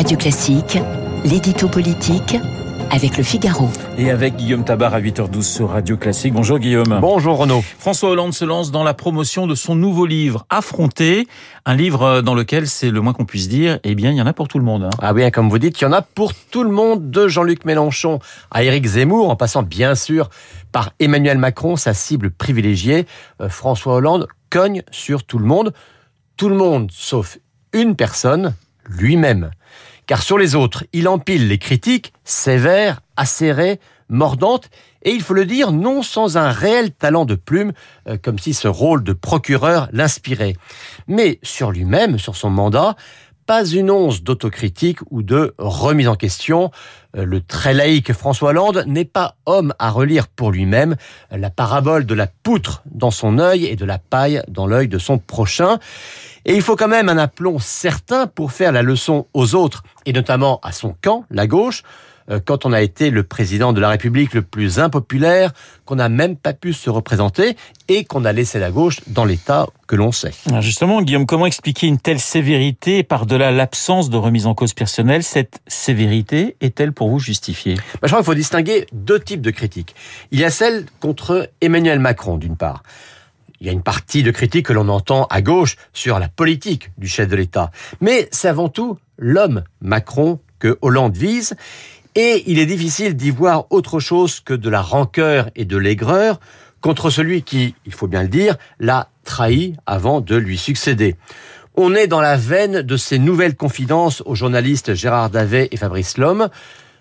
Radio Classique, l'édito politique avec le Figaro. Et avec Guillaume Tabar à 8h12 sur Radio Classique. Bonjour Guillaume. Bonjour Renaud. François Hollande se lance dans la promotion de son nouveau livre, Affronter, un livre dans lequel c'est le moins qu'on puisse dire, eh bien il y en a pour tout le monde. Hein. Ah oui, comme vous dites, il y en a pour tout le monde, de Jean-Luc Mélenchon à Éric Zemmour, en passant bien sûr par Emmanuel Macron, sa cible privilégiée. Euh, François Hollande cogne sur tout le monde, tout le monde sauf une personne, lui-même. Car sur les autres, il empile les critiques sévères, acérées, mordantes, et il faut le dire, non sans un réel talent de plume, euh, comme si ce rôle de procureur l'inspirait. Mais sur lui-même, sur son mandat, pas une once d'autocritique ou de remise en question. Euh, le très laïque François Hollande n'est pas homme à relire pour lui-même la parabole de la poutre dans son œil et de la paille dans l'œil de son prochain. Et il faut quand même un aplomb certain pour faire la leçon aux autres, et notamment à son camp, la gauche, quand on a été le président de la République le plus impopulaire, qu'on n'a même pas pu se représenter et qu'on a laissé la gauche dans l'état que l'on sait. Justement, Guillaume, comment expliquer une telle sévérité par-delà l'absence de remise en cause personnelle? Cette sévérité est-elle pour vous justifiée? Bah, Je crois qu'il faut distinguer deux types de critiques. Il y a celle contre Emmanuel Macron, d'une part. Il y a une partie de critiques que l'on entend à gauche sur la politique du chef de l'État. Mais c'est avant tout l'homme Macron que Hollande vise. Et il est difficile d'y voir autre chose que de la rancœur et de l'aigreur contre celui qui, il faut bien le dire, l'a trahi avant de lui succéder. On est dans la veine de ces nouvelles confidences aux journalistes Gérard Davet et Fabrice Lhomme.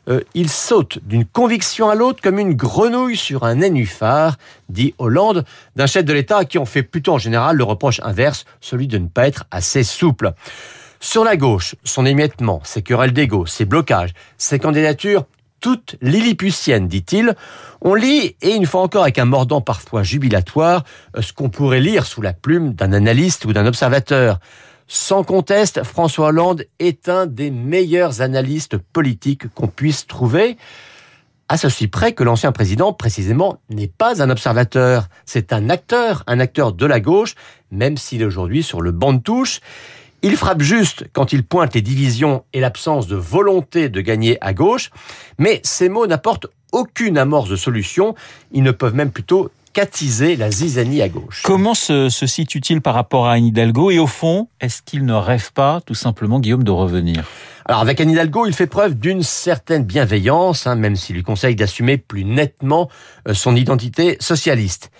Euh, il saute d'une conviction à l'autre comme une grenouille sur un nénuphar, dit Hollande, d'un chef de l'État qui on fait plutôt en général le reproche inverse, celui de ne pas être assez souple. Sur la gauche, son émiettement, ses querelles d'ego, ses blocages, ses candidatures, toutes lilliputiennes, dit-il. On lit, et une fois encore avec un mordant parfois jubilatoire, euh, ce qu'on pourrait lire sous la plume d'un analyste ou d'un observateur. Sans conteste, François Hollande est un des meilleurs analystes politiques qu'on puisse trouver. À ceci près que l'ancien président, précisément, n'est pas un observateur. C'est un acteur, un acteur de la gauche, même s'il est aujourd'hui sur le banc de touche. Il frappe juste quand il pointe les divisions et l'absence de volonté de gagner à gauche, mais ces mots n'apportent aucune amorce de solution. Ils ne peuvent même plutôt qu'attiser la zizanie à gauche. Comment se, situe-t-il par rapport à Anne Hidalgo Et au fond, est-ce qu'il ne rêve pas tout simplement, Guillaume, de revenir? Alors avec Anne Hidalgo, il fait preuve d'une certaine bienveillance, hein, même s'il lui conseille d'assumer plus nettement euh, son identité socialiste.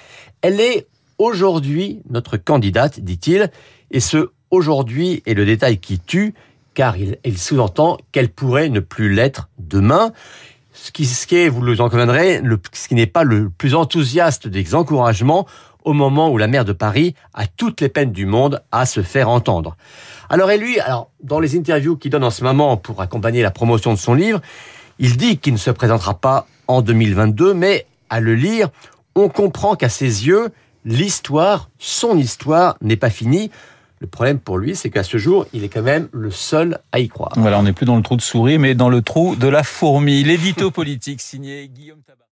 Elle est aujourd'hui notre candidate, dit-il, et ce aujourd'hui est le détail qui tue, car il, sous-entend qu'elle pourrait ne plus l'être demain ce qui, ce qui est, vous le en conviendrez, le, ce qui n'est pas le plus enthousiaste des encouragements au moment où la maire de Paris a toutes les peines du monde à se faire entendre. Alors et lui, alors dans les interviews qu'il donne en ce moment pour accompagner la promotion de son livre, il dit qu'il ne se présentera pas en 2022, mais à le lire, on comprend qu'à ses yeux, l'histoire, son histoire, n'est pas finie. Le problème pour lui, c'est qu'à ce jour, il est quand même le seul à y croire. Voilà, on n'est plus dans le trou de souris, mais dans le trou de la fourmi. L'édito politique signé Guillaume Tabar.